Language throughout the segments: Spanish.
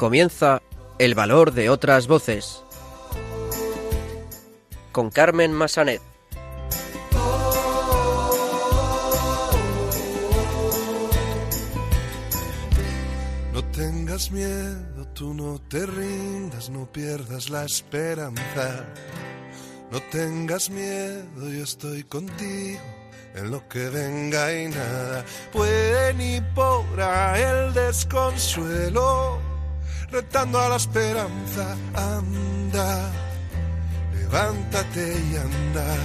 Comienza El valor de otras voces con Carmen Massanet. No tengas miedo, tú no te rindas, no pierdas la esperanza. No tengas miedo, yo estoy contigo en lo que venga y nada puede ni podrá el desconsuelo, retando a la esperanza, anda, levántate y anda.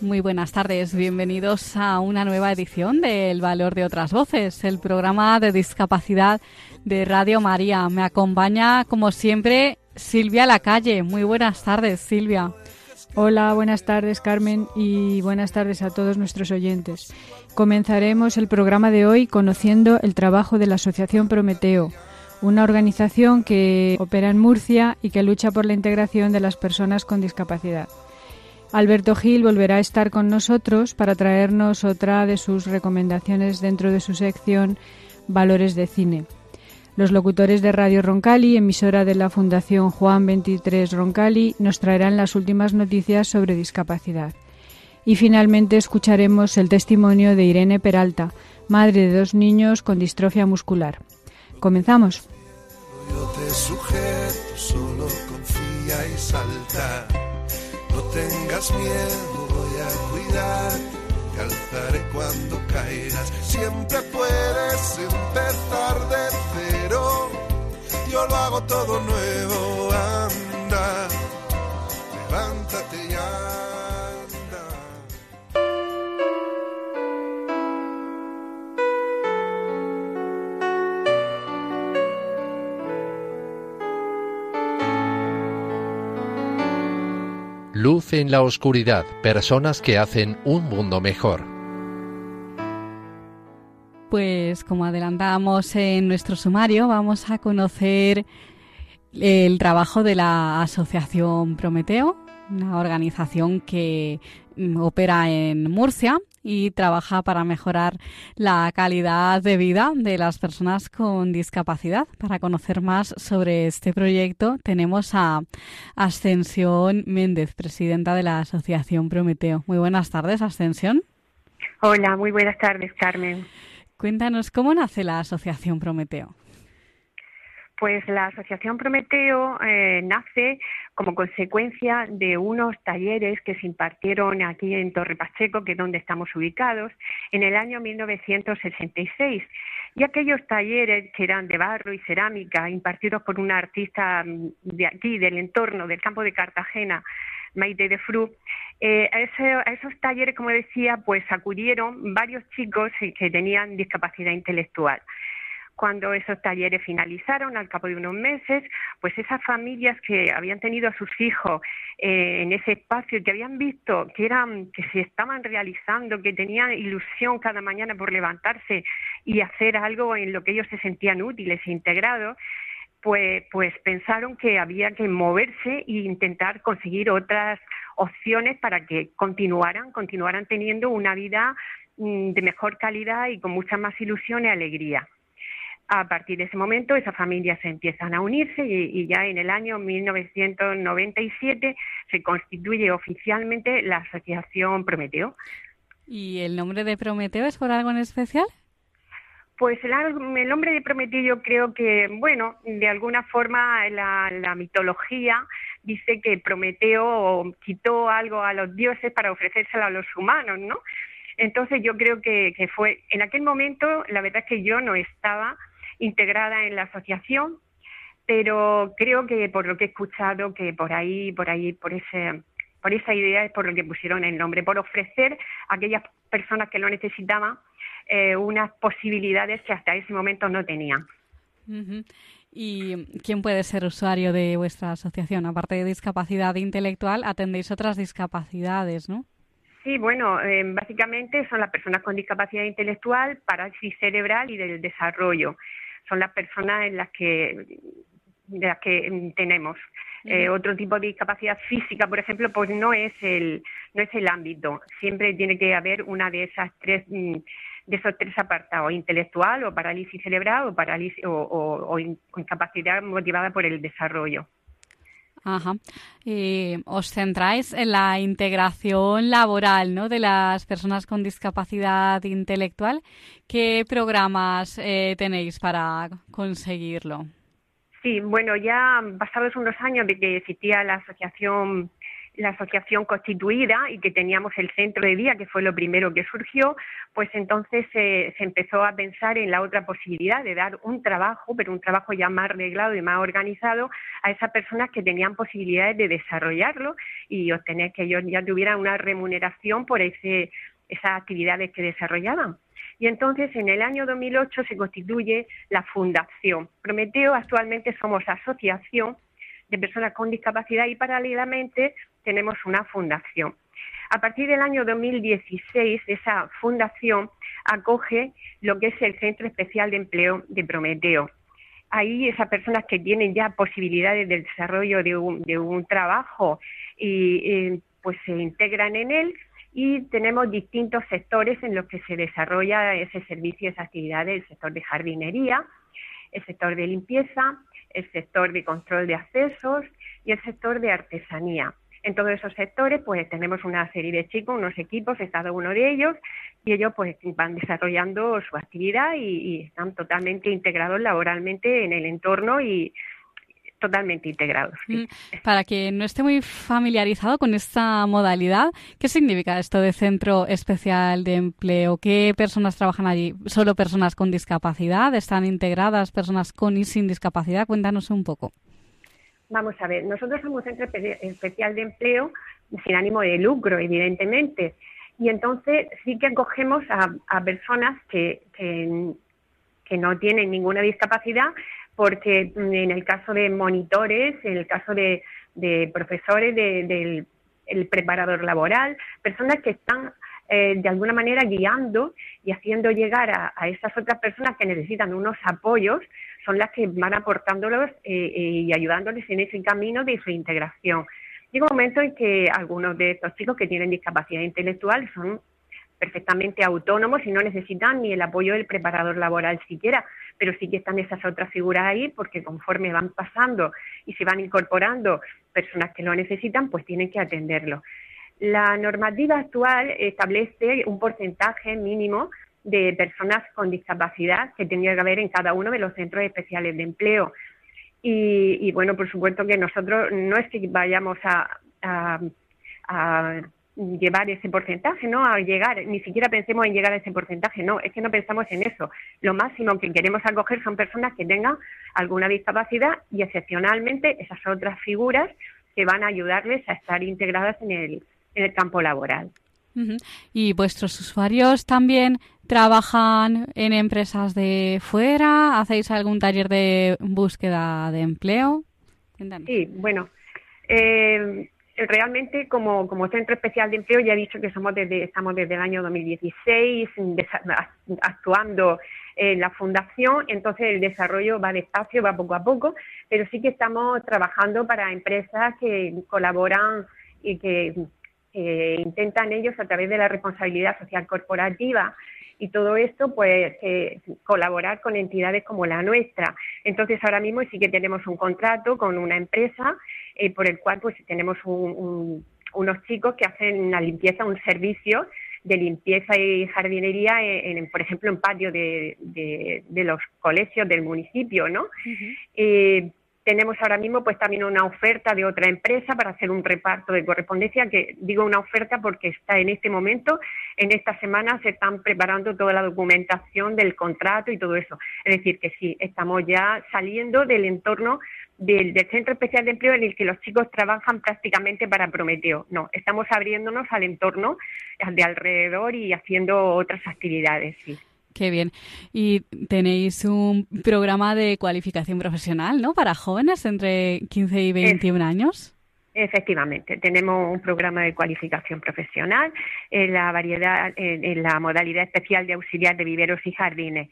Muy buenas tardes, bienvenidos a una nueva edición de El Valor de otras Voces, el programa de discapacidad de Radio María. Me acompaña, como siempre, Silvia Lacalle. Muy buenas tardes, Silvia. Hola, buenas tardes Carmen y buenas tardes a todos nuestros oyentes. Comenzaremos el programa de hoy conociendo el trabajo de la Asociación Prometeo, una organización que opera en Murcia y que lucha por la integración de las personas con discapacidad. Alberto Gil volverá a estar con nosotros para traernos otra de sus recomendaciones dentro de su sección Valores de Cine. Los locutores de Radio Roncali, emisora de la Fundación Juan 23 Roncali, nos traerán las últimas noticias sobre discapacidad. Y finalmente escucharemos el testimonio de Irene Peralta, madre de dos niños con distrofia muscular. Comenzamos. Yo te sujeto, solo confía y salta. No tengas miedo, voy a cuidar. Te alzaré cuando caigas. Siempre puedes empezar de cero. Yo lo hago todo nuevo. Luz en la oscuridad, personas que hacen un mundo mejor. Pues como adelantábamos en nuestro sumario, vamos a conocer el trabajo de la Asociación Prometeo, una organización que opera en Murcia y trabaja para mejorar la calidad de vida de las personas con discapacidad. Para conocer más sobre este proyecto tenemos a Ascensión Méndez, presidenta de la Asociación Prometeo. Muy buenas tardes, Ascensión. Hola, muy buenas tardes, Carmen. Cuéntanos cómo nace la Asociación Prometeo. Pues la Asociación Prometeo eh, nace como consecuencia de unos talleres que se impartieron aquí en Torre Pacheco, que es donde estamos ubicados, en el año 1966. Y aquellos talleres que eran de barro y cerámica, impartidos por una artista mm, de aquí, del entorno, del campo de Cartagena, Maite de Fru, eh, a, a esos talleres, como decía, pues acudieron varios chicos eh, que tenían discapacidad intelectual. Cuando esos talleres finalizaron, al cabo de unos meses, pues esas familias que habían tenido a sus hijos eh, en ese espacio, que habían visto que eran, que se estaban realizando, que tenían ilusión cada mañana por levantarse y hacer algo en lo que ellos se sentían útiles e integrados, pues, pues pensaron que había que moverse e intentar conseguir otras opciones para que continuaran, continuaran teniendo una vida mm, de mejor calidad y con mucha más ilusión y alegría. A partir de ese momento, esas familias empiezan a unirse y, y ya en el año 1997 se constituye oficialmente la Asociación Prometeo. ¿Y el nombre de Prometeo es por algo en especial? Pues el, el nombre de Prometeo yo creo que, bueno, de alguna forma la, la mitología dice que Prometeo quitó algo a los dioses para ofrecérselo a los humanos, ¿no? Entonces yo creo que, que fue, en aquel momento, la verdad es que yo no estaba integrada en la asociación, pero creo que por lo que he escuchado, que por ahí, por ahí, por ese, por esa idea es por lo que pusieron el nombre, por ofrecer a aquellas personas que lo necesitaban eh, unas posibilidades que hasta ese momento no tenían. ¿Y quién puede ser usuario de vuestra asociación? Aparte de discapacidad intelectual, atendéis otras discapacidades, ¿no? Sí, bueno, eh, básicamente son las personas con discapacidad intelectual, parálisis cerebral y del desarrollo. Son las personas en las que, de las que tenemos. Eh, otro tipo de discapacidad física, por ejemplo, pues no es el no es el ámbito. Siempre tiene que haber una de esas tres mm, esos tres apartados, intelectual o parálisis cerebral o, parálisis, o, incapacidad motivada por el desarrollo. Ajá. Y os centráis en la integración laboral ¿no? de las personas con discapacidad intelectual. ¿Qué programas eh, tenéis para conseguirlo? Sí, bueno, ya pasados unos años de que existía la asociación la asociación constituida y que teníamos el centro de día, que fue lo primero que surgió, pues entonces se empezó a pensar en la otra posibilidad de dar un trabajo, pero un trabajo ya más arreglado y más organizado a esas personas que tenían posibilidades de desarrollarlo y obtener que ellos ya tuvieran una remuneración por ese, esas actividades que desarrollaban. Y entonces en el año 2008 se constituye la Fundación. Prometeo actualmente somos asociación de personas con discapacidad y paralelamente tenemos una fundación. A partir del año 2016, esa fundación acoge lo que es el Centro Especial de Empleo de Prometeo. Ahí esas personas que tienen ya posibilidades de desarrollo de un, trabajo y pues se integran en él y tenemos distintos sectores en los que se desarrolla ese servicio, esa actividad, el sector de jardinería, el sector de limpieza, el sector de control de accesos y el sector de artesanía. En todos esos sectores, pues tenemos una serie de chicos, unos equipos, cada uno de ellos, y ellos pues van desarrollando su actividad y, y están totalmente integrados laboralmente en el entorno y, totalmente integrados. Mm, para quien no esté muy familiarizado con esta modalidad, ¿qué significa esto de centro especial de empleo? ¿Qué personas trabajan allí? ¿Solo personas con discapacidad? ¿Están integradas personas con y sin discapacidad? Cuéntanos un poco. Vamos a ver, nosotros somos un centro especial de empleo sin ánimo de lucro, evidentemente. Y entonces sí que acogemos a, personas que, que, no tienen ninguna discapacidad, porque en el caso de monitores, en el caso de, profesores, del preparador laboral, personas que están eh, de alguna manera guiando y haciendo llegar a, esas otras personas que necesitan unos apoyos, son las que van aportándolos eh, eh, y ayudándoles en ese camino de su integración. Llega un momento en que algunos de estos chicos que tienen discapacidad intelectual son perfectamente autónomos y no necesitan ni el apoyo del preparador laboral siquiera, pero sí que están esas otras figuras ahí porque conforme van pasando y se van incorporando personas que lo necesitan, pues tienen que atenderlo. La normativa actual establece un porcentaje mínimo de personas con discapacidad que tendría que haber en cada uno de los centros especiales de empleo. Y, bueno, por supuesto que nosotros no es que vayamos a llevar ese porcentaje, ¿no? A llegar, ni siquiera pensemos en llegar a ese porcentaje, no, es que no pensamos en eso. Lo máximo que queremos acoger son personas que tengan alguna discapacidad y excepcionalmente esas otras figuras que van a ayudarles a estar integradas en el, en el campo laboral. ¿Y vuestros usuarios también trabajan en empresas de fuera? ¿Hacéis algún taller de búsqueda de empleo? Sí, bueno, eh, realmente como, como centro especial de empleo ya he dicho que somos desde, estamos desde el año 2016 actuando en la fundación, entonces el desarrollo va despacio, va poco a poco, pero sí que estamos trabajando para empresas que colaboran y que, intentan ellos a través de la responsabilidad social corporativa y todo esto, pues colaborar con entidades como la nuestra. Entonces, ahora mismo sí que tenemos un contrato con una empresa eh, por el cual pues tenemos unos chicos que hacen la limpieza, un servicio de limpieza y jardinería, en, por ejemplo, en patio de, de, los colegios del municipio, ¿no? Tenemos ahora mismo pues también una oferta de otra empresa para hacer un reparto de correspondencia, que digo una oferta porque está en este momento, en esta semana se están preparando toda la documentación del contrato y todo eso. Es decir, que sí, estamos ya saliendo del entorno del, Centro Especial de Empleo en el que los chicos trabajan prácticamente para Prometeo. No, estamos abriéndonos al entorno de alrededor y haciendo otras actividades, sí. Qué bien. Y tenéis un programa de cualificación profesional, ¿no? Para jóvenes entre 15 y 21 años. Efectivamente, tenemos un programa de cualificación profesional en la variedad, en, la modalidad especial de auxiliar de viveros y jardines.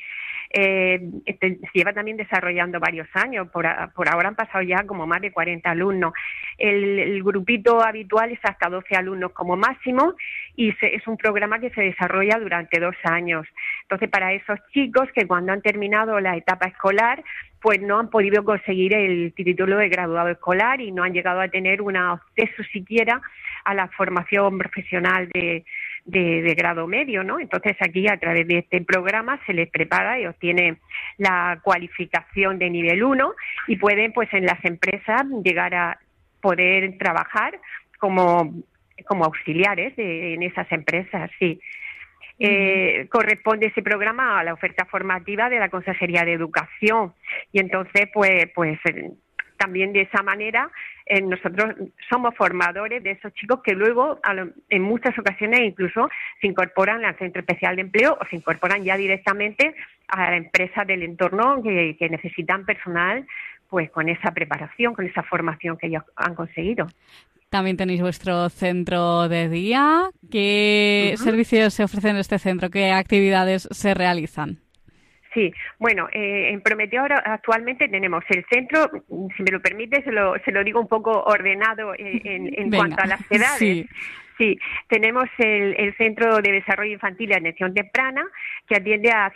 Eh, este, se lleva también desarrollando varios años, por, ahora han pasado ya como más de 40 alumnos. El, grupito habitual es hasta 12 alumnos como máximo y es un programa que se desarrolla durante dos años. Entonces, para esos chicos que cuando han terminado la etapa escolar, pues no han podido conseguir el título de graduado escolar y no han llegado a tener un acceso siquiera a la formación profesional de, de, grado medio, ¿no? Entonces aquí a través de este programa se les prepara y obtiene la cualificación de nivel 1 y pueden pues en las empresas llegar a poder trabajar como, como auxiliares en esas empresas, sí. Eh, corresponde ese programa a la oferta formativa de la Consejería de Educación y entonces pues pues también de esa manera eh, nosotros somos formadores de esos chicos que luego en muchas ocasiones incluso se incorporan al centro especial de empleo o se incorporan ya directamente a la empresa del entorno que, necesitan personal pues con esa preparación, con esa formación que ellos han conseguido. También tenéis vuestro centro de día. ¿Qué servicios se ofrecen en este centro? ¿Qué actividades se realizan? Sí, bueno, eh, en Prometeo ahora actualmente tenemos el centro, si me lo permite, se lo, se lo digo un poco ordenado en, en, cuanto a las edades. Sí, tenemos el, Centro de Desarrollo Infantil y Atención Temprana, que atiende a,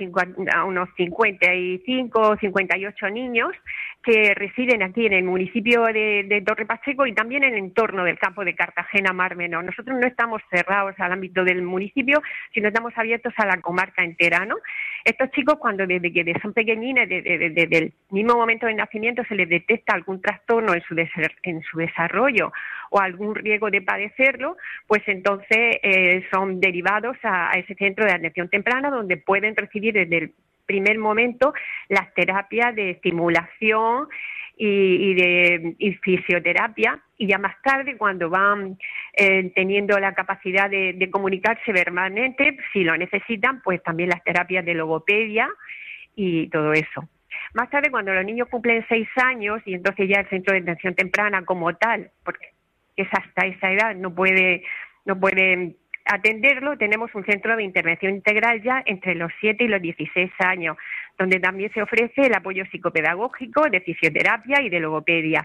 a unos 55 o 58 niños que residen aquí en el municipio de, Torre Pacheco y también en el entorno del campo de Cartagena Mar Menor. Nosotros no estamos cerrados al ámbito del municipio, sino estamos abiertos a la comarca entera, ¿no? Estos chicos, cuando desde que son pequeñines, desde, el mismo momento de nacimiento, se les detecta algún trastorno en su, en su desarrollo o algún riesgo de padecerlo, pues entonces eh, son derivados a, ese centro de atención temprana donde pueden recibir desde el primer momento las terapias de estimulación y, de fisioterapia y ya más tarde cuando van eh, teniendo la capacidad de, de, comunicarse verbalmente, si lo necesitan, pues también las terapias de logopedia y todo eso. Más tarde, cuando los niños cumplen seis años y entonces ya el centro de atención temprana como tal, porque es hasta esa edad, no puede, no puede atenderlo, tenemos un centro de intervención integral ya entre los 7 y los 16 años, donde también se ofrece el apoyo psicopedagógico de fisioterapia y de logopedia.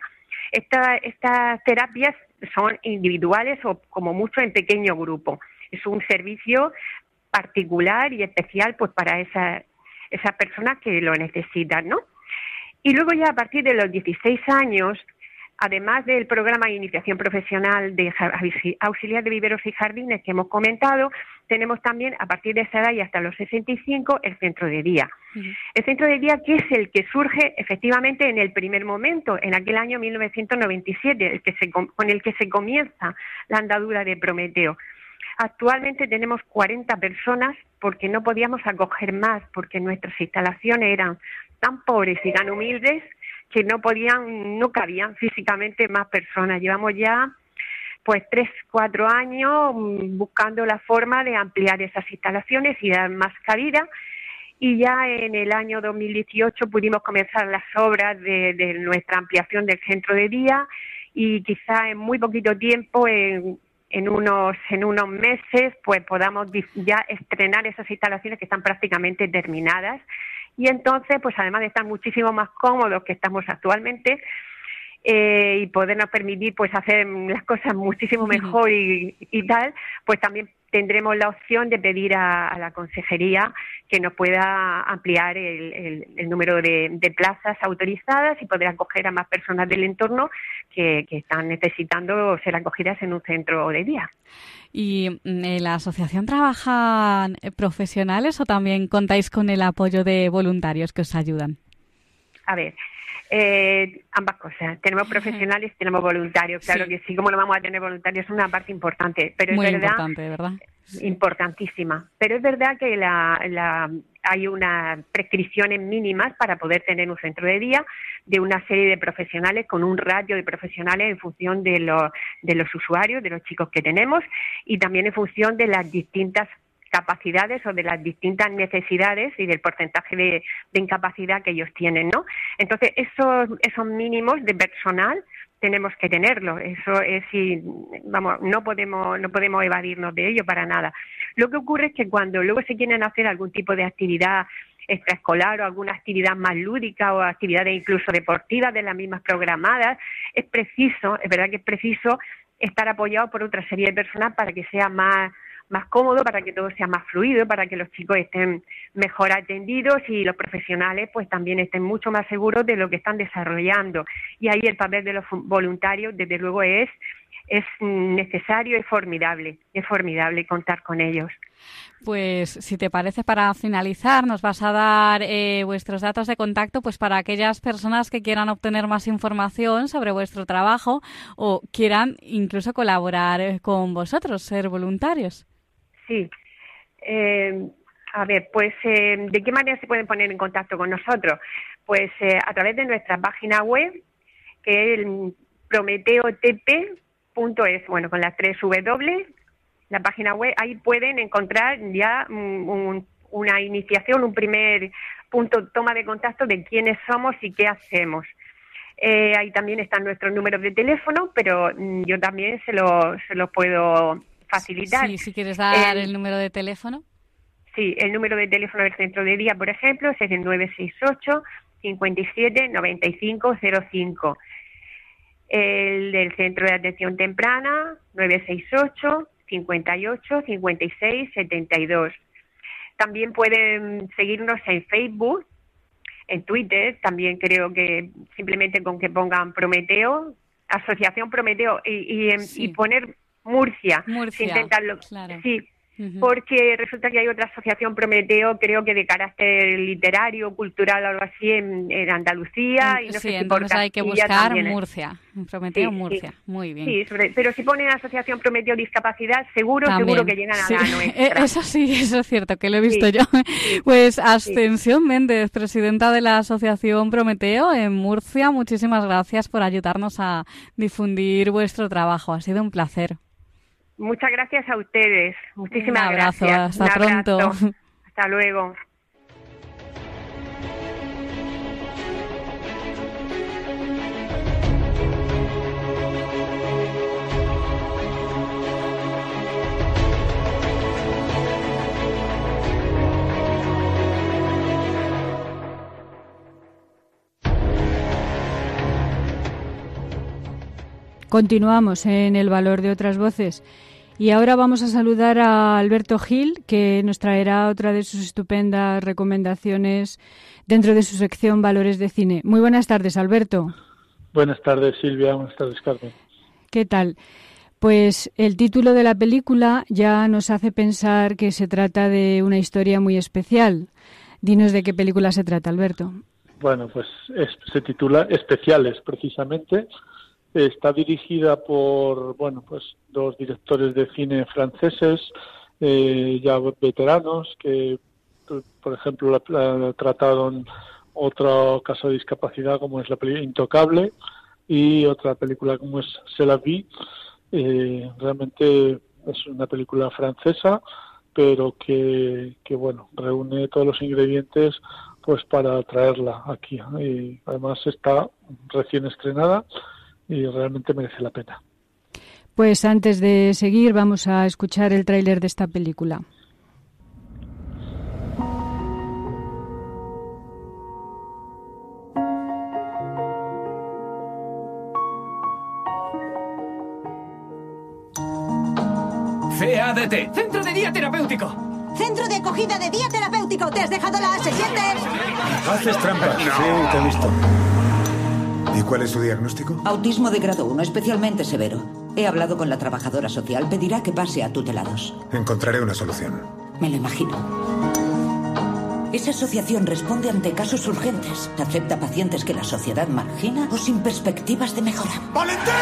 estas terapias son individuales o como mucho en pequeño grupo. Es un servicio particular y especial pues para esas personas que lo necesitan, ¿no? Y luego ya a partir de los 16 años además del programa de iniciación profesional de auxiliar de viveros y jardines que hemos comentado, tenemos también a partir de esa edad y hasta los 65 el centro de día. El centro de día que es el que surge efectivamente en el primer momento, en aquel año 1997, el que se, con el que se comienza la andadura de Prometeo. Actualmente tenemos 40 personas porque no podíamos acoger más, porque nuestras instalaciones eran tan pobres y tan humildes que no podían, no cabían físicamente más personas. Llevamos ya pues tres, cuatro años mm, buscando la forma de ampliar esas instalaciones y dar más cabida. Y ya en el año 2018 pudimos comenzar las obras de, nuestra ampliación del centro de día y quizá en muy poquito tiempo, en, en unos en unos meses, pues podamos ya estrenar esas instalaciones que están prácticamente terminadas y entonces, pues además de estar muchísimo más cómodos que estamos actualmente, eh, y podernos permitir pues hacer las cosas muchísimo mejor y, tal, pues también tendremos la opción de pedir a, la consejería que nos pueda ampliar el, número de, plazas autorizadas y poder acoger a más personas del entorno que, que están necesitando ser acogidas en un centro de día. ¿Y mm, en la asociación trabajan eh, profesionales o también contáis con el apoyo de voluntarios que os ayudan? A ver, eh, ambas cosas. Tenemos profesionales y tenemos voluntarios. Claro que sí, como no vamos a tener voluntarios es una parte importante. Pero Muy es verdad, importante, ¿verdad? Importantísima. Pero es verdad que la, hay unas prescripciones mínimas para poder tener un centro de día de una serie de profesionales con un ratio de profesionales en función de los, de los usuarios, de los chicos que tenemos y también en función de las distintas capacidades o de las distintas necesidades y del porcentaje de, incapacidad que ellos tienen, ¿no? Entonces, esos, esos mínimos de personal tenemos que tenerlo. Eso es vamos, no podemos, no podemos evadirnos de ello para nada. Lo que ocurre es que cuando luego se quieren hacer algún tipo de actividad extraescolar o alguna actividad más lúdica o actividades incluso deportivas de las mismas programadas, es preciso, es verdad que es preciso estar apoyado por otra serie de personas para que sea más más cómodo, para que todo sea más fluido, para que los chicos estén mejor atendidos y los profesionales pues también estén mucho más seguros de lo que están desarrollando. Y ahí el papel de los voluntarios, desde luego, es es necesario y formidable, es formidable contar con ellos. Pues si te parece, para finalizar, nos vas a dar eh, vuestros datos de contacto pues para aquellas personas que quieran obtener más información sobre vuestro trabajo o quieran incluso colaborar eh, con vosotros, ser voluntarios. Sí. Eh, a ver, pues ¿de qué manera se pueden poner en contacto con nosotros? Pues a través de nuestra página web, que es el prometeotp.es, bueno, con las tres W, la página web, ahí pueden encontrar ya una iniciación, un primer punto toma de contacto de quiénes somos y qué hacemos. Eh, ahí también están nuestros números de teléfono, pero mm, yo también se los se lo puedo facilitar. Sí, si quieres dar el número de teléfono. Sí, el número de teléfono del centro de día, por ejemplo, es el 968 57 95 05. El del centro de atención temprana, 968 58 56 72. También pueden seguirnos en Facebook, en Twitter, también creo que simplemente con que pongan Prometeo, Asociación Prometeo y, y, poner Murcia, Murcia intentarlo. Sí, porque resulta que hay otra asociación Prometeo, creo que de carácter literario, cultural, algo así, en, Andalucía. Y no sí, sé entonces hay que buscar Murcia, Prometeo Murcia, muy bien. Sí, pero si ponen Asociación Prometeo Discapacidad, seguro, seguro que llegan a la nuestra. Eso sí, eso es cierto, que lo he visto yo. Pues Ascensión Méndez, presidenta de la Asociación Prometeo en Murcia, muchísimas gracias por ayudarnos a difundir vuestro trabajo. Ha sido un placer. Muchas gracias a ustedes. Muchísimas Un abrazo, gracias. Hasta pronto. Hasta luego. Continuamos en el valor de otras voces. Y ahora vamos a saludar a Alberto Gil, que nos traerá otra de sus estupendas recomendaciones dentro de su sección Valores de Cine. Muy buenas tardes, Alberto. Buenas tardes, Silvia. Buenas tardes, Carmen. ¿Qué tal? Pues el título de la película ya nos hace pensar que se trata de una historia muy especial. Dinos de qué película se trata, Alberto. Bueno, pues se titula Especiales, precisamente Está dirigida por, bueno, pues dos directores de cine franceses, eh, ya veteranos, que, por ejemplo, la, trataron otro caso de discapacidad como es la película Intocable y otra película como es Se la vi. Eh, realmente es una película francesa, pero que, que, bueno, reúne todos los ingredientes pues para traerla aquí. Y además está recién estrenada y realmente merece la pena. Pues antes de seguir vamos a escuchar el tráiler de esta película. CADT, Centro de Día Terapéutico. Centro de acogida de día terapéutico. ¿Te has dejado la ¿Se Haces trampa. Sí, te he visto. ¿Y cuál es su diagnóstico? Autismo de grado 1, especialmente severo. He hablado con la trabajadora social. Pedirá que pase a tutelados. Encontraré una solución. Me lo imagino. Esa asociación responde ante casos urgentes. Acepta pacientes que la sociedad margina o sin perspectivas de mejora. ¡Valentín!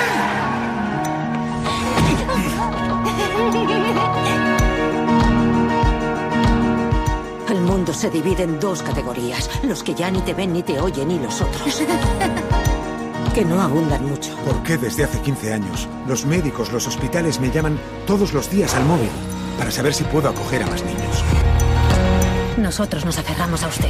El mundo se divide en dos categorías. Los que ya ni te ven ni te oyen y los otros. que no abundan mucho. ¿Por qué desde hace 15 años los médicos, los hospitales me llaman todos los días al móvil para saber si puedo acoger a más niños? Nosotros nos aferramos a usted.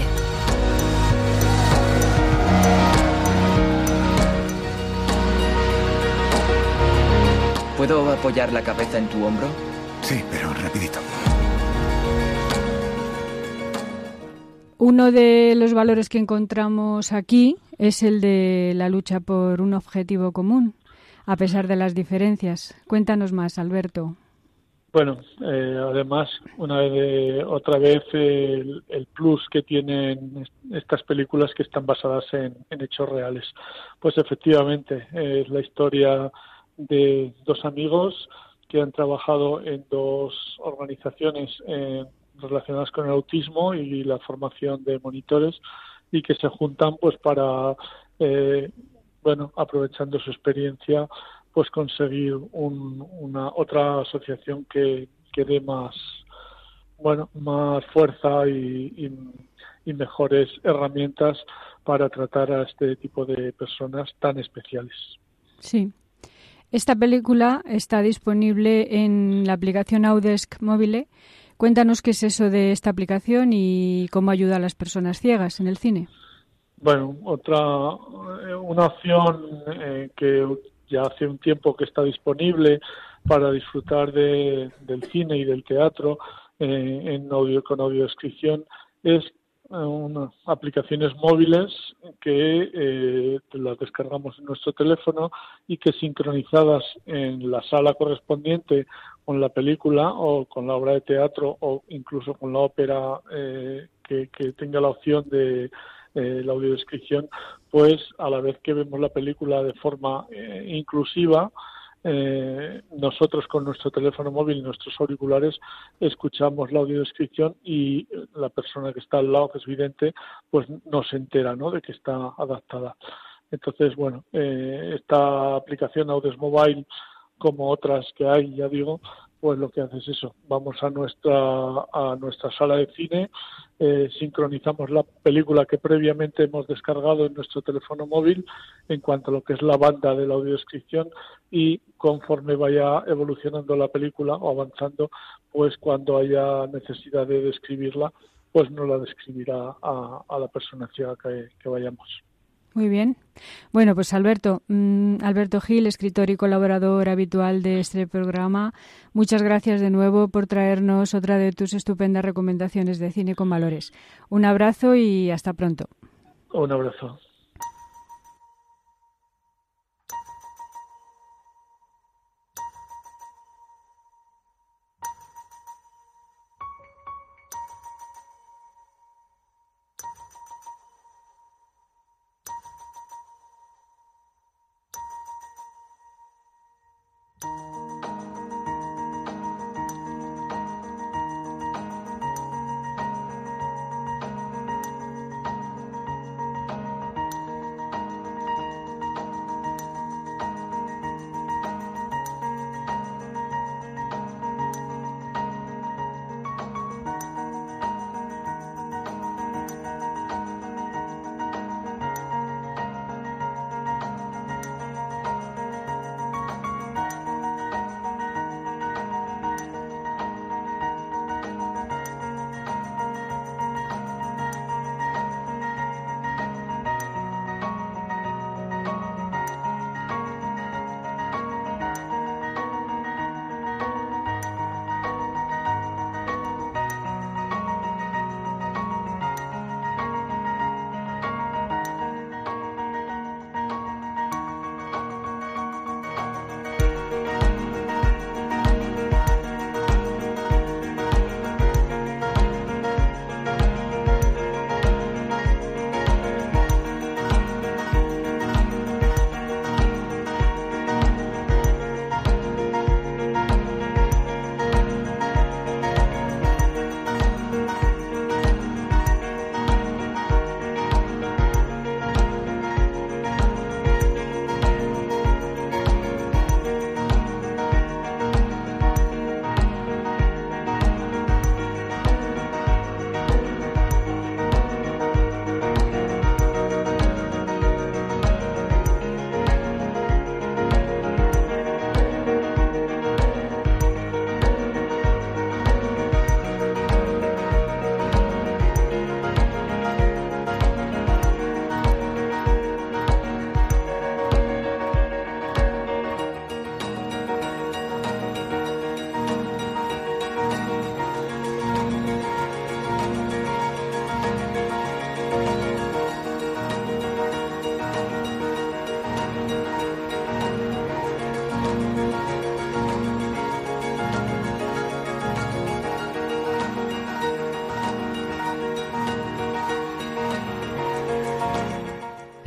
¿Puedo apoyar la cabeza en tu hombro? Sí, pero rapidito. Uno de los valores que encontramos aquí es el de la lucha por un objetivo común, a pesar de las diferencias. Cuéntanos más, Alberto. Bueno, eh, además, una vez, otra vez el, plus que tienen estas películas que están basadas en, hechos reales. Pues efectivamente, es la historia de dos amigos que han trabajado en dos organizaciones eh, relacionadas con el autismo y la formación de monitores y que se juntan pues para eh, bueno aprovechando su experiencia pues conseguir una otra asociación que, que dé más bueno más fuerza y, mejores herramientas para tratar a este tipo de personas tan especiales. Sí. Esta película está disponible en la aplicación Audesk Mobile. Cuéntanos qué es eso de esta aplicación y cómo ayuda a las personas ciegas en el cine. Bueno, otra eh, una opción eh, que ya hace un tiempo que está disponible para disfrutar de, del cine y del teatro eh, en audio con audiodescripción es unas aplicaciones móviles que eh, las descargamos en nuestro teléfono y que sincronizadas en la sala correspondiente con la película o con la obra de teatro o incluso con la ópera que, que tenga la opción de eh, la audiodescripción, pues a la vez que vemos la película de forma eh, inclusiva, eh, nosotros con nuestro teléfono móvil y nuestros auriculares escuchamos la audiodescripción y la persona que está al lado, que es vidente, pues no se entera ¿no? de que está adaptada. Entonces, bueno, esta aplicación Audios Mobile, como otras que hay, ya digo, pues lo que hace es eso. Vamos a nuestra, a nuestra sala de cine, eh, sincronizamos la película que previamente hemos descargado en nuestro teléfono móvil en cuanto a lo que es la banda de la audiodescripción y conforme vaya evolucionando la película o avanzando, pues cuando haya necesidad de describirla, pues nos la describirá a, la persona ciega que vayamos. Muy bien. Bueno, pues Alberto, mm, Alberto Gil, escritor y colaborador habitual de este programa, muchas gracias de nuevo por traernos otra de tus estupendas recomendaciones de cine con valores. Un abrazo y hasta pronto. Un abrazo.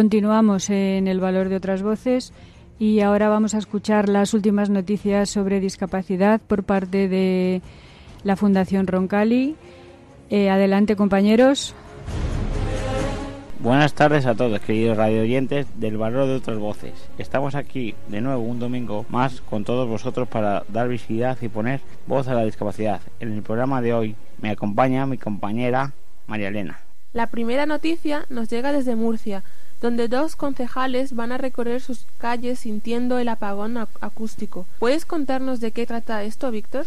Continuamos en el valor de otras voces y ahora vamos a escuchar las últimas noticias sobre discapacidad por parte de la Fundación Roncali. Eh, adelante, compañeros. Buenas tardes a todos, queridos radio oyentes del valor de otras voces. Estamos aquí de nuevo un domingo más con todos vosotros para dar visibilidad y poner voz a la discapacidad. En el programa de hoy me acompaña mi compañera María Elena. La primera noticia nos llega desde Murcia, donde dos concejales van a recorrer sus calles sintiendo el apagón acústico. ¿Puedes contarnos de qué trata esto, Víctor?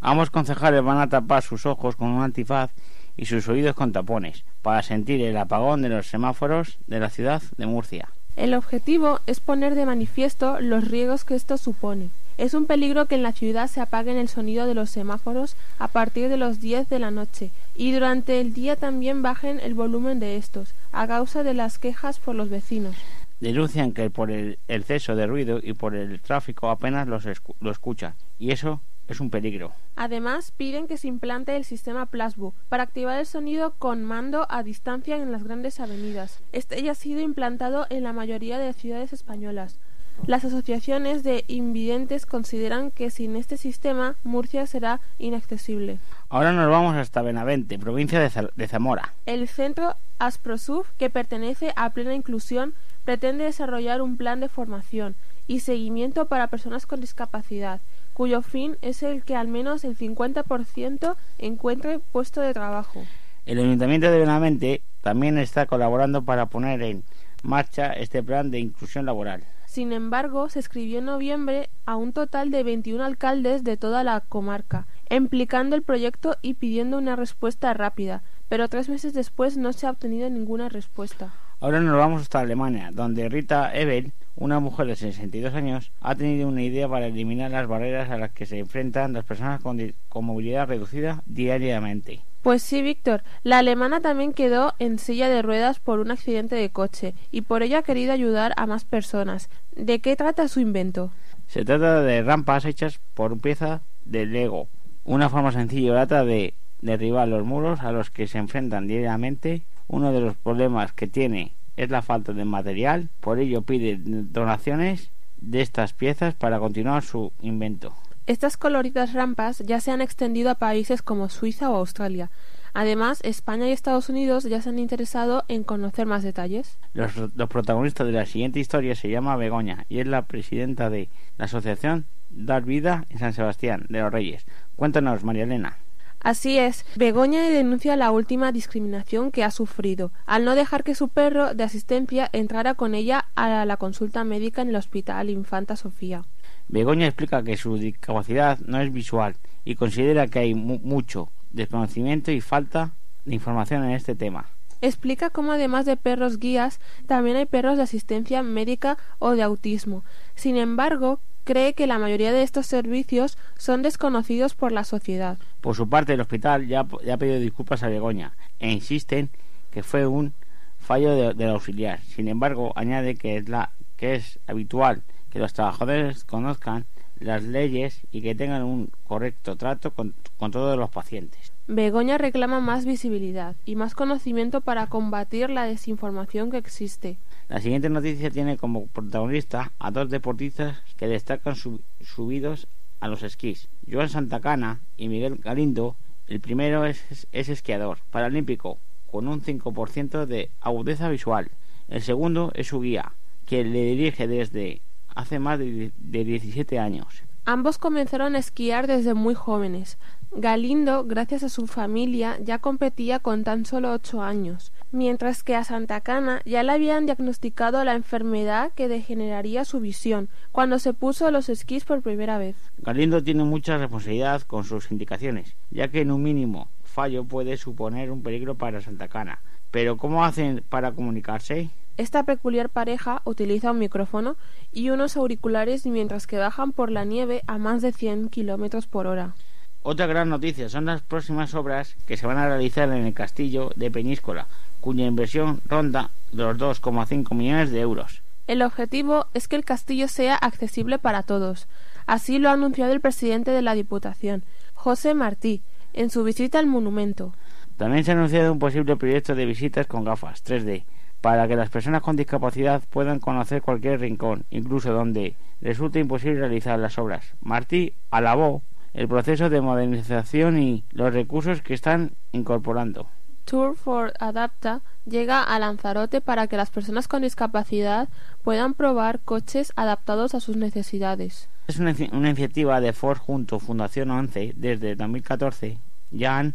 Ambos concejales van a tapar sus ojos con un antifaz y sus oídos con tapones para sentir el apagón de los semáforos de la ciudad de Murcia. El objetivo es poner de manifiesto los riesgos que esto supone. Es un peligro que en la ciudad se apaguen el sonido de los semáforos a partir de los 10 de la noche y durante el día también bajen el volumen de estos, a causa de las quejas por los vecinos. Denuncian que por el exceso de ruido y por el tráfico apenas los lo escuchan, y eso es un peligro. Además, piden que se implante el sistema Plasbo para activar el sonido con mando a distancia en las grandes avenidas. Este ya ha sido implantado en la mayoría de ciudades españolas. Las asociaciones de invidentes consideran que sin este sistema Murcia será inaccesible. Ahora nos vamos hasta Benavente, provincia de, Zamora. El centro Asprosuf, que pertenece a Plena Inclusión, pretende desarrollar un plan de formación y seguimiento para personas con discapacidad, cuyo fin es el que al menos el 50% encuentre puesto de trabajo. El Ayuntamiento de Benavente también está colaborando para poner en marcha este plan de inclusión laboral. Sin embargo, se escribió en noviembre a un total de 21 alcaldes de toda la comarca, implicando el proyecto y pidiendo una respuesta rápida, pero tres meses después no se ha obtenido ninguna respuesta. Ahora nos vamos hasta Alemania, donde Rita Ebel, una mujer de 62 años, ha tenido una idea para eliminar las barreras a las que se enfrentan las personas con movilidad reducida diariamente. Pues sí, Víctor. La alemana también quedó en silla de ruedas por un accidente de coche y por ello ha querido ayudar a más personas. ¿De qué trata su invento? Se trata de rampas hechas por pieza de Lego. Una forma sencilla y barata de derribar los muros a los que se enfrentan diariamente. Uno de los problemas que tiene es la falta de material, por ello pide donaciones de estas piezas para continuar su invento. Estas coloridas rampas ya se han extendido a países como Suiza o Australia. Además, España y Estados Unidos ya se han interesado en conocer más detalles. Los, los protagonistas de la siguiente historia se llama Begoña y es la presidenta de la asociación Dar Vida en San Sebastián de los Reyes. Cuéntanos, María Elena. Así es, Begoña denuncia la última discriminación que ha sufrido, al no dejar que su perro de asistencia entrara con ella a la consulta médica en el Hospital Infanta Sofía. Begoña explica que su discapacidad no es visual y considera que hay mucho desconocimiento y falta de información en este tema. Explica cómo además de perros guías, también hay perros de asistencia médica o de autismo. Sin embargo, cree que la mayoría de estos servicios son desconocidos por la sociedad. Por su parte, el hospital ya, ha pedido disculpas a Begoña e insisten que fue un fallo del auxiliar. Sin embargo, añade que es, la, que es habitual que los trabajadores conozcan las leyes y que tengan un correcto trato con, con todos los pacientes. Begoña reclama más visibilidad y más conocimiento para combatir la desinformación que existe. La siguiente noticia tiene como protagonista a dos deportistas que destacan subidos a los esquís. Joan Santacana y Miguel Galindo. El primero es, esquiador paralímpico con un 5% de agudeza visual. El segundo es su guía, que le dirige desde hace más de, de 17 años. Ambos comenzaron a esquiar desde muy jóvenes. Galindo, gracias a su familia, ya competía con tan solo ocho años mientras que a Santa Cana ya le habían diagnosticado la enfermedad que degeneraría su visión cuando se puso los esquís por primera vez. Galindo tiene mucha responsabilidad con sus indicaciones, ya que en un mínimo fallo puede suponer un peligro para Santa Cana. Pero ¿cómo hacen para comunicarse? Esta peculiar pareja utiliza un micrófono y unos auriculares mientras que bajan por la nieve a más de 100 kilómetros por hora. Otra gran noticia son las próximas obras que se van a realizar en el castillo de Peñíscola, cuya inversión ronda los 2,5 millones de euros. El objetivo es que el castillo sea accesible para todos. Así lo ha anunciado el presidente de la Diputación, José Martí, en su visita al monumento. También se ha anunciado un posible proyecto de visitas con gafas 3D para que las personas con discapacidad puedan conocer cualquier rincón, incluso donde resulte imposible realizar las obras. Martí alabó el proceso de modernización y los recursos que están incorporando. Tour for Adapta llega a Lanzarote para que las personas con discapacidad puedan probar coches adaptados a sus necesidades. Es una, iniciativa de Ford junto Fundación 11 desde 2014. Ya han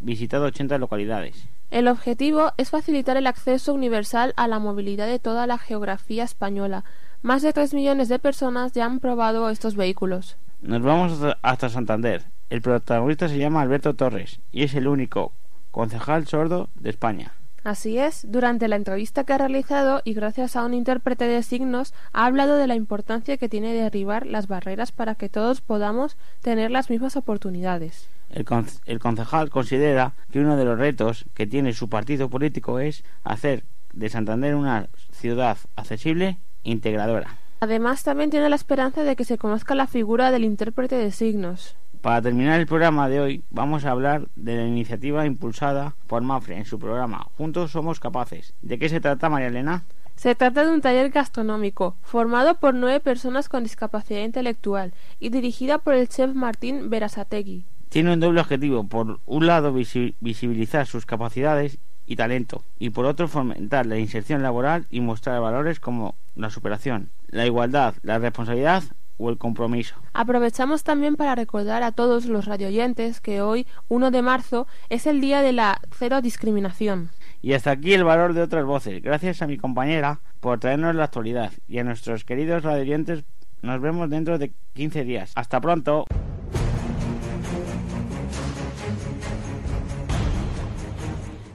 visitado 80 localidades. El objetivo es facilitar el acceso universal a la movilidad de toda la geografía española. Más de 3 millones de personas ya han probado estos vehículos. Nos vamos hasta Santander. El protagonista se llama Alberto Torres y es el único concejal sordo de España. Así es, durante la entrevista que ha realizado y gracias a un intérprete de signos ha hablado de la importancia que tiene derribar las barreras para que todos podamos tener las mismas oportunidades. El, el concejal considera que uno de los retos que tiene su partido político es hacer de Santander una ciudad accesible e integradora. Además, también tiene la esperanza de que se conozca la figura del intérprete de signos. Para terminar el programa de hoy, vamos a hablar de la iniciativa impulsada por Mafre en su programa Juntos Somos Capaces. ¿De qué se trata, María Elena? Se trata de un taller gastronómico formado por nueve personas con discapacidad intelectual y dirigida por el chef Martín Berasategui. Tiene un doble objetivo. Por un lado, visibilizar sus capacidades y talento, y por otro, fomentar la inserción laboral y mostrar valores como la superación, la igualdad, la responsabilidad o el compromiso. Aprovechamos también para recordar a todos los radioyentes que hoy, 1 de marzo, es el día de la cero discriminación. Y hasta aquí el valor de otras voces. Gracias a mi compañera por traernos la actualidad y a nuestros queridos radioyentes nos vemos dentro de 15 días. Hasta pronto.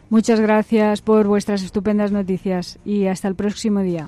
Muchas gracias por vuestras estupendas noticias y hasta el próximo día.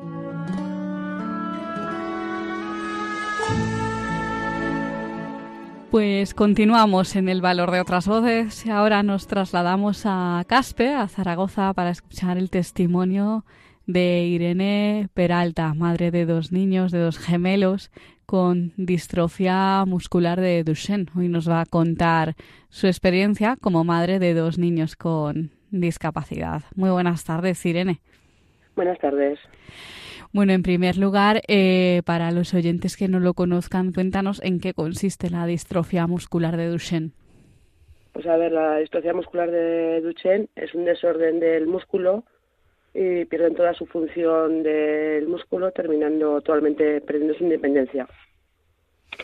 Pues continuamos en el valor de otras voces ahora nos trasladamos a Caspe, a Zaragoza, para escuchar el testimonio de Irene Peralta, madre de dos niños, de dos gemelos con distrofia muscular de Duchenne. Hoy nos va a contar su experiencia como madre de dos niños con discapacidad. Muy buenas tardes, Irene. Buenas tardes. Bueno, en primer lugar, eh, para los oyentes que no lo conozcan, cuéntanos en qué consiste la distrofia muscular de Duchenne. Pues a ver, la distrofia muscular de Duchenne es un desorden del músculo y pierden toda su función del músculo, terminando totalmente perdiendo su independencia.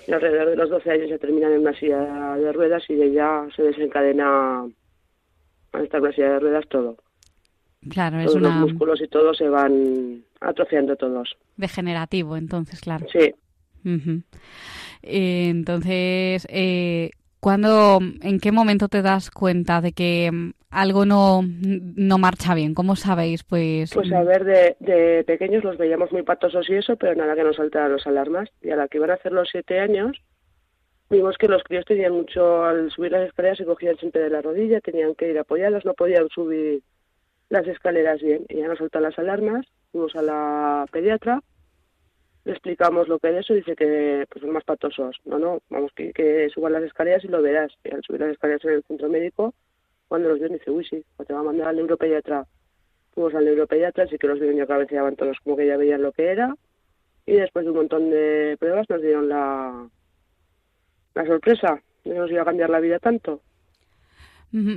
Y alrededor de los 12 años se terminan en una silla de ruedas y de ella se desencadena al estar en una silla de ruedas todo. Claro, es todos una... los músculos y todo se van atrofiando todos. Degenerativo, entonces, claro. Sí. Ujú. Eh, entonces, eh, ¿cuándo, en qué momento te das cuenta de que mm, algo no, no marcha bien? ¿Cómo sabéis? Pues, Pues a ver, de, de pequeños los veíamos muy patosos y eso, pero nada que nos saltaran los alarmas. Y a la que iban a hacer los siete años, vimos que los críos tenían mucho, al subir las escaleras se cogían siempre de la rodilla, tenían que ir apoyados, no podían subir las escaleras bien. Y ya nos saltan las alarmas, fuimos a la pediatra, le explicamos lo que es eso, dice que pues son más patosos. No, no, vamos, que, que suban las escaleras y lo verás. Y al subir las escaleras en el centro médico, cuando los vio dice, uy, sí, pues te va a mandar al neuropediatra. Fuimos al neuropediatra, así que los vieron ya cabeceaban todos como que ya veían lo que era. Y después de un montón de pruebas nos dieron la, la sorpresa de que nos iba a cambiar la vida tanto.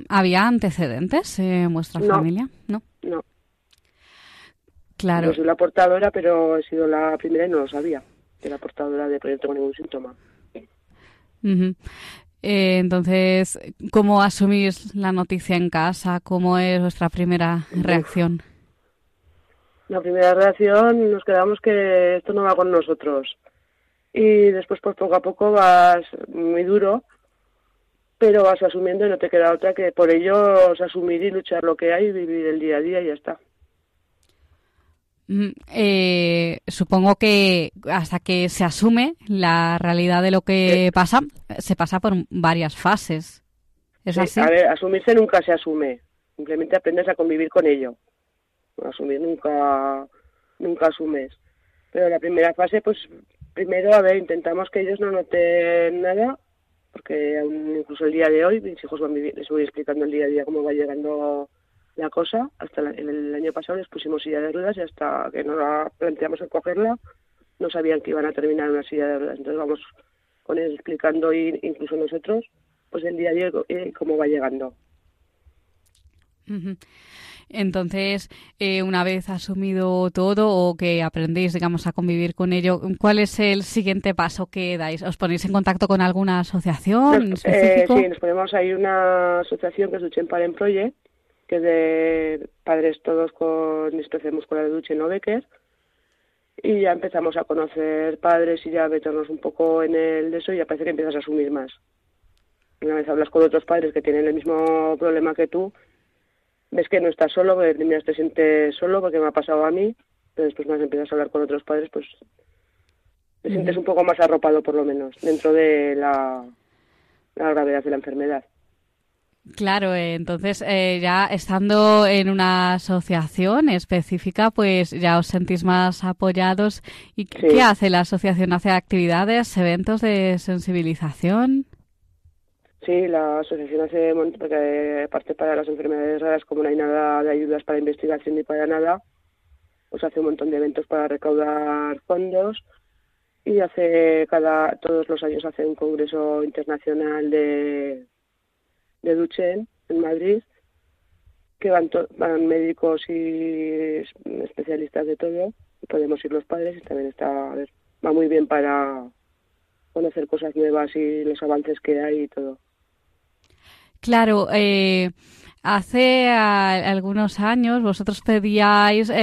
¿había antecedentes en vuestra No. familia? No. No, Claro. yo soy la portadora, pero he sido la primera y no lo sabía, que era portadora de no tengo ningún síntoma. Eh, entonces, ¿cómo asumís la noticia en casa? ¿Cómo es vuestra primera reacción? La primera reacción nos quedamos que esto no va con nosotros. Y después, pues poco a poco vas muy duro, pero vas asumiendo y no te queda otra que por ello asumir y luchar lo que hay y vivir el día a día y ya está. Eh, supongo que hasta que se asume la realidad de lo que pasa, se pasa por varias fases. ¿Es Sí, así? A ver, asumirse nunca se asume, simplemente aprendes a convivir con ello. Asumir nunca, nunca asumes. Pero la primera fase, pues primero, a ver, intentamos que ellos no noten nada, porque aún incluso el día de hoy, mis hijos van les voy explicando el día a día cómo va llegando la cosa. Hasta la- el, el año pasado les pusimos silla de ruedas y hasta que nos la planteamos el cogerla, no sabían que iban a terminar en una silla de ruedas. Entonces vamos con ellos explicando, y incluso nosotros, pues el día a día y cómo va llegando. Entonces, eh, una vez asumido todo o que aprendéis, digamos, a convivir con ello, ¿cuál es el siguiente paso que dais? ¿Os ponéis en contacto con alguna asociación en Nos- específico? eh, sí, nos ponemos ahí una asociación que es Duchen Parent Project, que es de padres todos con distrofia muscular de Duchen o Becker. Y ya empezamos a conocer padres y ya meternos un poco en el de eso y ya parece que empiezas a asumir más. Una vez hablas con otros padres que tienen el mismo problema que tú, ves que no estás solo, porque primero te sientes solo porque me ha pasado a mí, pero después más empiezas a hablar con otros padres, pues te sientes un poco más arropado por lo menos dentro de la, la gravedad de la enfermedad. Claro, eh, entonces eh, ya estando en una asociación específica, pues ya os sentís más apoyados. ¿Y qué- Sí. qué hace la asociación? ¿Hace actividades, eventos de sensibilización? Sí, la asociación hace, porque aparte para las enfermedades raras, como no hay nada de ayudas para investigación ni para nada, pues hace un montón de eventos para recaudar fondos y hace cada, todos los años hace un congreso internacional de, de Duchen en Madrid, que van, to- van médicos y es- especialistas de todo, podemos ir los padres y también está, a ver, va muy bien para conocer cosas nuevas y los avances que hay y todo. Claro, eh, hace a- algunos años vosotros pedíais eh,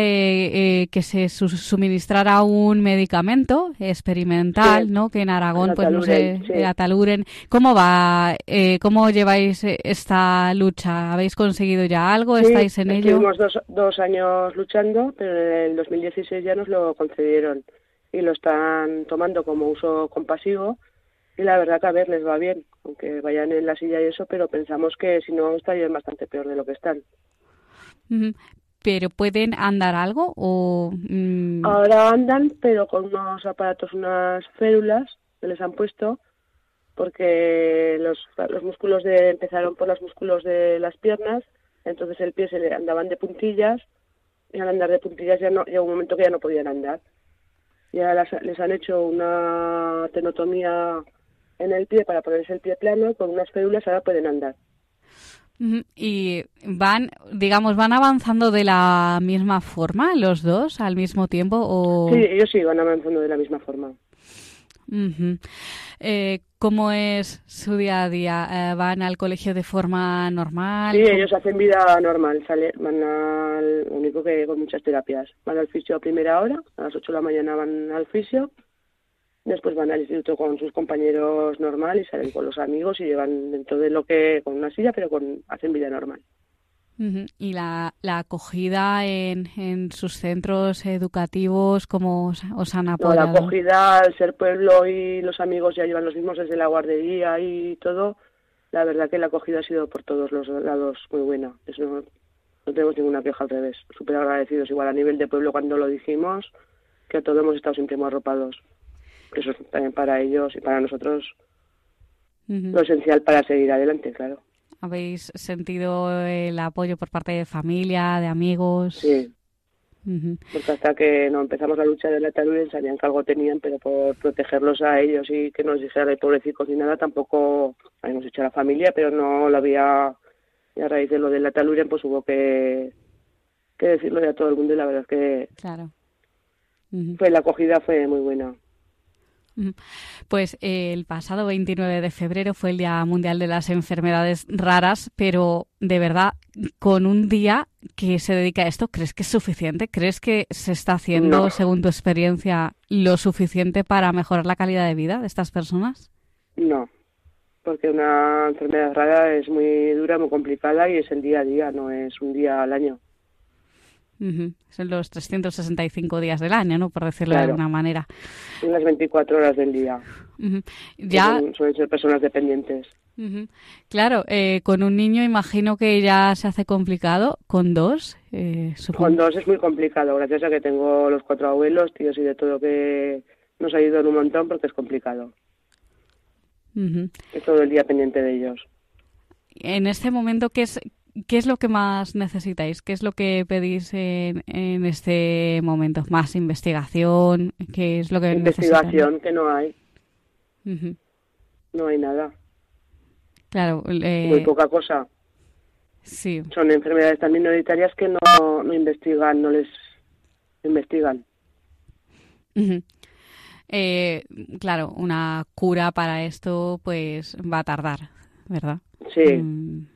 eh, que se su- suministrara un medicamento experimental, Sí. ¿no? Que en Aragón, pues no sé, Ataluren, sí. Ataluren. ¿Cómo va? Eh, ¿Cómo lleváis eh, esta lucha? ¿Habéis conseguido ya algo? Sí, ¿Estáis en ello? Estuvimos dos, dos años luchando, pero en el 2016 ya nos lo concedieron y lo están tomando como uso compasivo y la verdad que a ver les va bien, aunque vayan en la silla y eso, pero pensamos que si no estarían bastante peor de lo que están. Pero ¿pueden andar algo o...? mm, Ahora andan, pero con unos aparatos, unas férulas que les han puesto, porque los, los músculos de, empezaron por los músculos de las piernas, entonces el pie se le andaban de puntillas, y al andar de puntillas ya no, llegó un momento que ya no podían andar. Y ahora las- les han hecho una tenotomía en el pie para ponerse el pie plano, con unas férulas ahora pueden andar. Y van, digamos, van avanzando de la misma forma los dos al mismo tiempo o... Sí, ellos sí van avanzando de la misma forma. Eh, ¿Cómo es su día a día? Eh, ¿Van al colegio de forma normal? Sí, ¿Cómo- ellos hacen vida normal, sale, van al, único que con muchas terapias. Van al fisio a primera hora, a las 8 de la mañana van al fisio, después van al instituto con sus compañeros normal y salen con los amigos y llevan dentro de lo que, con una silla, pero con, hacen vida normal. ¿Y la, la acogida en, en sus centros educativos, cómo os, os han No, la apoyado? acogida, al ser pueblo y los amigos ya llevan los mismos desde la guardería y todo, la verdad que la acogida ha sido por todos los lados muy buena. Eso no, no tenemos ninguna queja al revés. Súper agradecidos. Igual a nivel de pueblo cuando lo dijimos, que a todos hemos estado siempre muy arropados. Que Eso es también para ellos y para nosotros lo esencial para seguir adelante, claro. ¿Habéis sentido el apoyo por parte de familia, de amigos? Sí. Porque hasta que no empezamos la lucha de la taluren sabían que algo tenían, pero por protegerlos a ellos y que no nos dijeran de pobrecicos ni nada, tampoco habíamos hecho a la familia, pero no lo había, y a raíz de lo de la taluren, pues hubo que, que decirlo ya a todo el mundo y la verdad es que Claro. Fue, la acogida fue muy buena. Pues eh, el pasado 29 de febrero fue el Día Mundial de las Enfermedades Raras, pero de verdad, con un día que se dedica a esto, ¿crees que es suficiente? ¿Crees que se está haciendo, No. según tu experiencia, lo suficiente para mejorar la calidad de vida de estas personas? No, porque una enfermedad rara es muy dura, muy complicada y es el día a día, no es un día al año. Ujú. Son los 365 días del año, ¿no? Por decirlo de alguna manera. Son las 24 horas del día. Ya, son- suelen ser personas dependientes. Claro, eh, con un niño imagino que ya se hace complicado. Con dos, eh, supongo. Con dos es muy complicado, gracias a que tengo los cuatro abuelos, tíos y de todo que nos ayudan un montón porque es complicado. Es todo el día pendiente de ellos. En este momento, ¿qué es, ¿qué es lo que más necesitáis? ¿Qué es lo que pedís en, en este momento? ¿Más investigación? ¿Qué es lo que Investigación que no hay, no hay nada, Claro, eh, muy poca cosa. sí. Son enfermedades tan minoritarias que no, no investigan, no les investigan. Eh, claro, una cura para esto pues va a tardar, ¿verdad? Sí. Mm,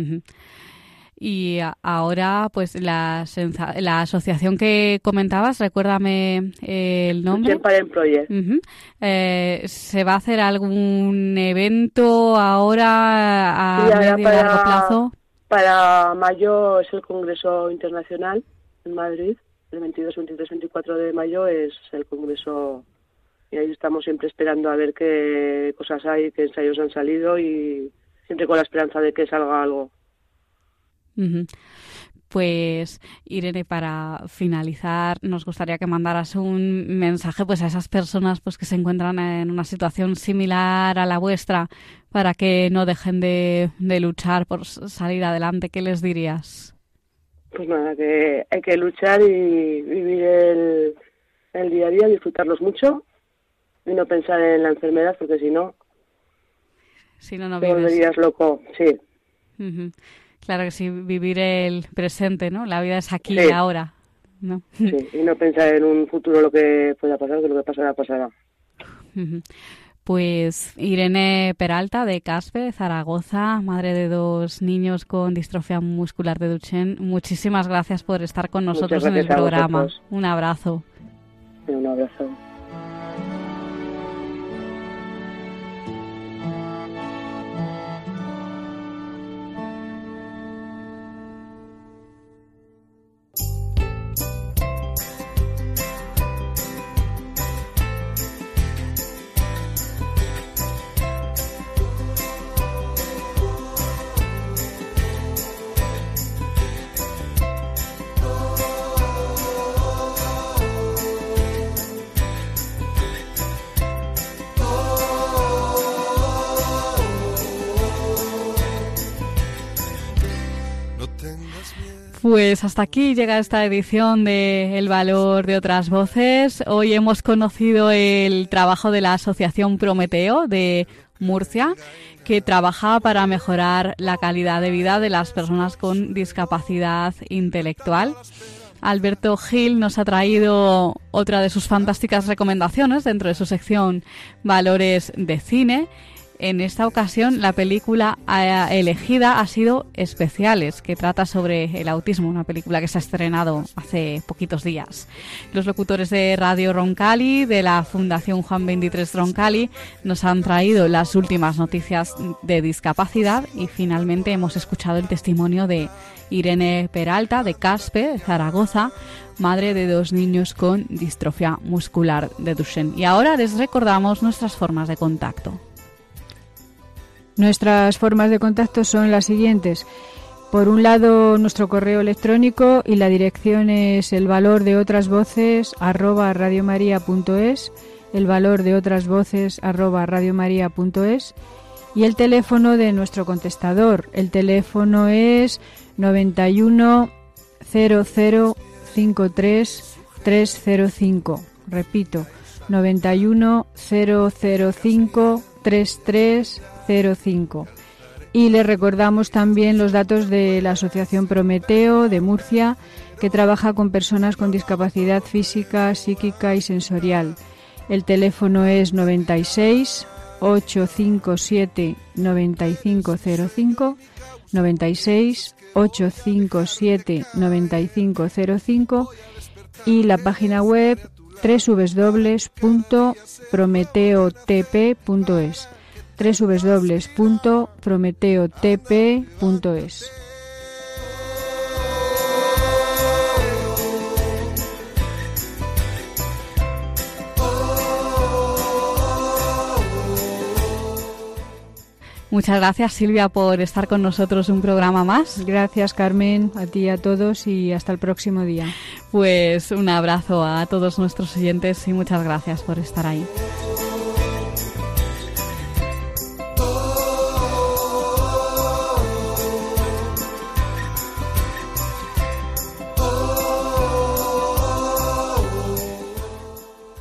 ujú. Y ahora, pues la, la asociación que comentabas, recuérdame eh, el nombre. Project. Ujú. Eh, ¿Se va a hacer algún evento ahora a Sí, ahora medio y largo plazo? Para mayo es el Congreso Internacional en Madrid. El 22, 23, 24 de mayo es el Congreso y ahí estamos siempre esperando a ver qué cosas hay, qué ensayos han salido y siempre con la esperanza de que salga algo. Pues Irene, para finalizar, nos gustaría que mandaras un mensaje pues a esas personas pues que se encuentran en una situación similar a la vuestra para que no dejen de, de luchar por salir adelante. ¿Qué les dirías? Pues nada, que hay que luchar y vivir el, el día a día, disfrutarlos mucho y no pensar en la enfermedad porque si no Si no, no te vives. volverías loco. Sí. Claro que sí, vivir el presente, ¿no? La vida es aquí Sí. y ahora, ¿no? sí, y no pensar en un futuro lo que pueda pasar, que lo que pasará, pasará. Pues Irene Peralta de Caspe, Zaragoza, madre de dos niños con distrofia muscular de Duchenne, muchísimas gracias por estar con nosotros en el programa. Un abrazo. Un abrazo. Pues hasta aquí llega esta edición de El valor de otras voces. Hoy hemos conocido el trabajo de la Asociación Prometeo de Murcia, que trabaja para mejorar la calidad de vida de las personas con discapacidad intelectual. Alberto Gil nos ha traído otra de sus fantásticas recomendaciones dentro de su sección Valores de Cine en esta ocasión la película eh, elegida ha sido Especiales, que trata sobre el autismo, una película que se ha estrenado hace poquitos días. Los locutores de Radio Roncali, de la Fundación Juan 23 Roncali, nos han traído las últimas noticias de discapacidad y finalmente hemos escuchado el testimonio de Irene Peralta, de Caspe, Zaragoza, madre de dos niños con distrofia muscular de Duchenne. Y ahora les recordamos nuestras formas de contacto. Nuestras formas de contacto son las siguientes. Por un lado, nuestro correo electrónico y la dirección es el valor de otras voces arroba el valor de otras voces arroba radiomaria.es y el teléfono de nuestro contestador. El teléfono es 91 0053 305. Repito, 91 005 3305. 05. Y le recordamos también los datos de la Asociación Prometeo de Murcia, que trabaja con personas con discapacidad física, psíquica y sensorial. El teléfono es 96 857 9505 96 857 9505 y la página web www.prometeotp.es www.prometeotp.es. Muchas gracias Silvia por estar con nosotros un programa más. Gracias Carmen, a ti y a todos y hasta el próximo día. Pues un abrazo a todos nuestros oyentes y muchas gracias por estar ahí.